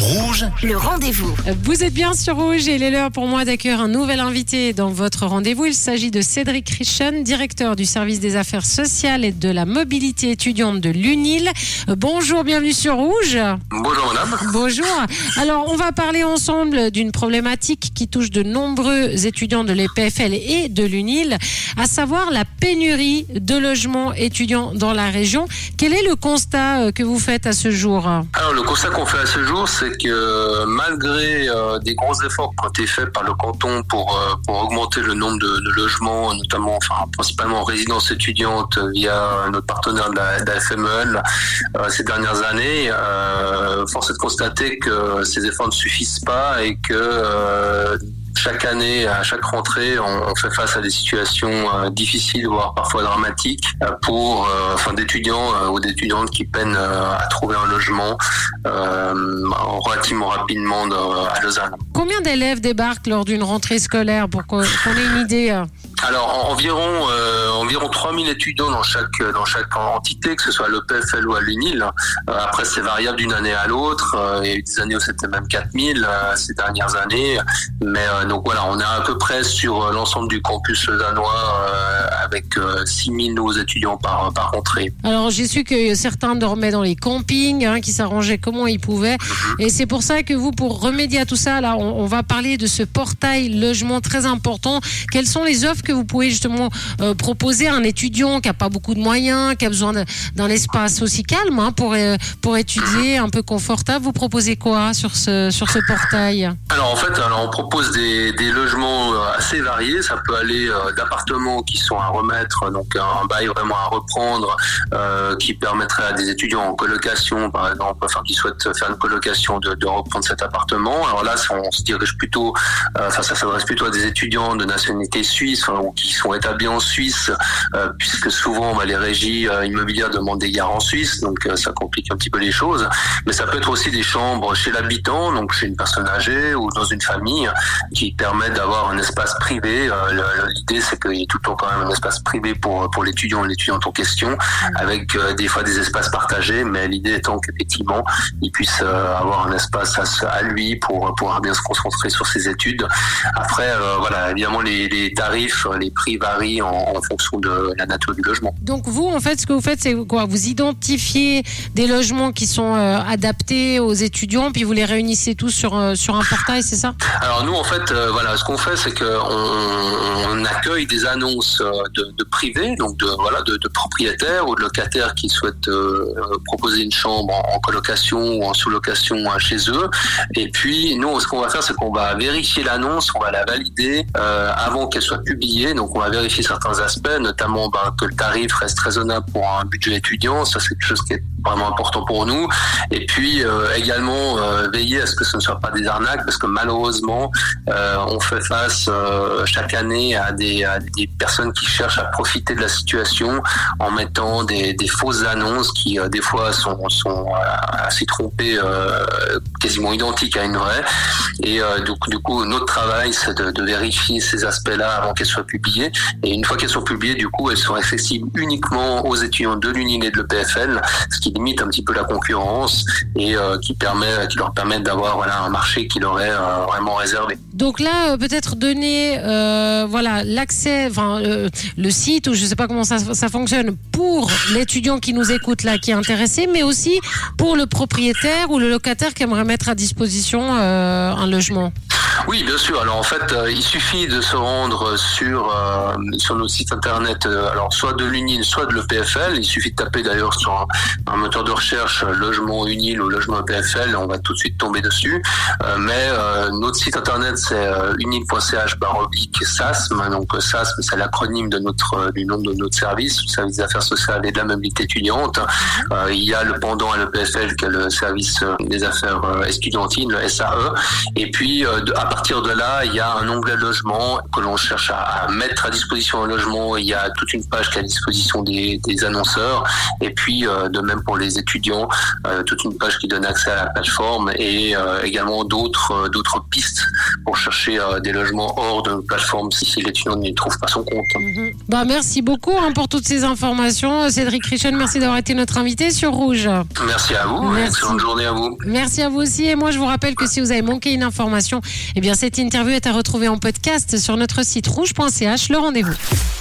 Rouge, Le rendez-vous. Vous êtes bien sur Rouge et il est l'heure pour moi d'accueillir un nouvel invité dans votre rendez-vous. Il s'agit de Cédric Richen, directeur du service des affaires sociales et de la mobilité étudiante de l'UNIL. Bonjour, bienvenue sur Rouge. Bonjour madame. Bonjour. Alors, on va parler ensemble d'une problématique qui touche de nombreux étudiants de l'EPFL et de l'UNIL, à savoir la pénurie de logements étudiants dans la région. Quel est le constat euh, que vous faites à ce jour? Alors le constat qu'on fait à ce jour, c'est que malgré euh, des gros efforts qui ont été faits par le canton pour, euh, pour augmenter le nombre de, logements, notamment, enfin principalement en résidence étudiante via notre partenaire de la, FMEL euh, ces dernières années, euh, force est de constater que ces efforts ne suffisent pas et que euh, chaque année, à chaque rentrée, on, fait face à des situations euh, difficiles, voire parfois dramatiques, euh, pour, euh, enfin, d'étudiants ou d'étudiantes qui peinent à trouver un logement relativement rapidement à Lausanne. Combien d'élèves débarquent lors d'une rentrée scolaire pour qu'on ait une idée Alors en- environ environ 3000 étudiants dans chaque dans chaque entité, que ce soit à l'EPFL ou à l'UNIL. Euh, après c'est variable d'une année à l'autre. Euh, il y a eu des années où c'était même 4000 euh, ces dernières années. Mais euh, donc voilà, on est à peu près sur euh, l'ensemble du campus euh, avec euh, 6000 nouveaux étudiants par par rentrée. Alors j'ai su que certains dormaient dans les campings, hein, qui s'arrangeaient comment ils pouvaient. Et c'est pour ça que vous, pour remédier à tout ça, là, on, on va parler de ce portail logement très important. Quelles sont les offres que vous pouvez justement euh, proposer un étudiant qui a pas beaucoup de moyens, qui a besoin d'un espace aussi calme hein, pour euh, pour étudier, un peu confortable Vous proposez quoi sur ce sur ce portail Alors en fait, alors on propose des, logements euh, assez variés. Ça peut aller euh, d'appartements qui sont à remettre, donc un bail vraiment à reprendre, qui permettrait à des étudiants en colocation, par exemple, enfin qui souhaitent faire une colocation, de, reprendre cet appartement. Alors là, on se dirige plutôt, euh, ça s'adresse plutôt à des étudiants de nationalité suisse ou qui sont établis en Suisse, puisque souvent bah, les régies euh, immobilières demandent des en Suisse, donc euh, ça complique un petit peu les choses. Mais ça peut être aussi des chambres chez l'habitant, donc chez une personne âgée ou dans une famille, qui permettent d'avoir un espace privé. Euh, L'idée, c'est qu'il y ait tout le temps quand même un espace privé pour pour l'étudiant, l'étudiante en question, avec euh, des fois des espaces partagés. Mais l'idée étant qu'effectivement, il puisse euh, avoir un espace à lui pour pouvoir bien se concentrer sur ses études. Après, euh, voilà, évidemment, les, les tarifs, les prix varient en, en fonction de la nature du logement. Donc vous, en fait, ce que vous faites, c'est quoi? Vous identifiez des logements qui sont euh, adaptés aux étudiants, puis vous les réunissez tous sur, euh, sur un portail, c'est ça? Alors nous, en fait, euh, voilà, ce qu'on fait, c'est qu'on on accueille des annonces de, de privés, donc de voilà, de, de propriétaires ou de locataires qui souhaitent proposer une chambre en, en colocation ou en sous-location chez eux. Et puis nous, ce qu'on va faire, c'est qu'on va vérifier l'annonce, on va la valider avant qu'elle soit publiée. Donc on va vérifier certains aspects, notamment ben, que le tarif reste raisonnable pour un budget étudiant. Ça, c'est quelque chose qui est vraiment important pour nous. Et puis euh, également euh, veiller à ce que ce ne soit pas des arnaques, parce que malheureusement, euh, on fait face chaque année à des, personnes qui cherchent à profiter de la situation en mettant des, fausses annonces qui des fois sont, assez trompées, quasiment identiques à une vraie. Et euh, du, coup, notre travail, c'est de, de vérifier ces aspects-là avant qu'elles soient publiées. Et une fois qu'elles sont publiées, du coup, elles sont accessibles uniquement aux étudiants de l'UNIL et de l'EPFL, ce qui limite un petit peu la concurrence et euh, qui permet, qui leur permet d'avoir voilà un marché qui leur est euh, vraiment réservé. Donc là, euh, peut-être donner voilà l'accès, enfin le site ou je sais pas comment ça, ça fonctionne pour l'étudiant qui nous écoute là, qui est intéressé, mais aussi pour le propriétaire ou le locataire qui aimerait mettre à disposition un logement. Oui, bien sûr. Alors en fait, euh, il suffit de se rendre sur euh, sur notre site internet, euh, alors soit de l'UNIL, soit de l'EPFL. Il suffit de taper d'ailleurs sur un, moteur de recherche euh, logement UNIL ou logement EPFL, on va tout de suite tomber dessus. Mais notre site internet c'est unil.ch baroblique SASM. Donc SASM c'est l'acronyme de notre du nom de notre service, le service des affaires sociales et de la mobilité étudiante. Il y a le pendant à l'EPFL qui est le service des affaires estudiantines, le SAE. Et puis de- à partir de là, il y a un onglet logement que l'on cherche à, mettre à disposition un logement. Il y a toute une page qui est à disposition des, annonceurs. Et puis, de même pour les étudiants, toute une page qui donne accès à la plateforme et également d'autres d'autres pistes pour chercher des logements hors de plateforme si l'étudiant n'y trouve pas son compte. Mhm. Bah, merci beaucoup hein, pour toutes ces informations. Cédric Richen, merci d'avoir été notre invité sur Rouge. Merci à vous. Merci. Excellente journée à vous. Merci à vous aussi. Et moi, je vous rappelle que si vous avez manqué une information, eh bien, cette interview est à retrouver en podcast sur notre site rouge.ch. Le rendez-vous.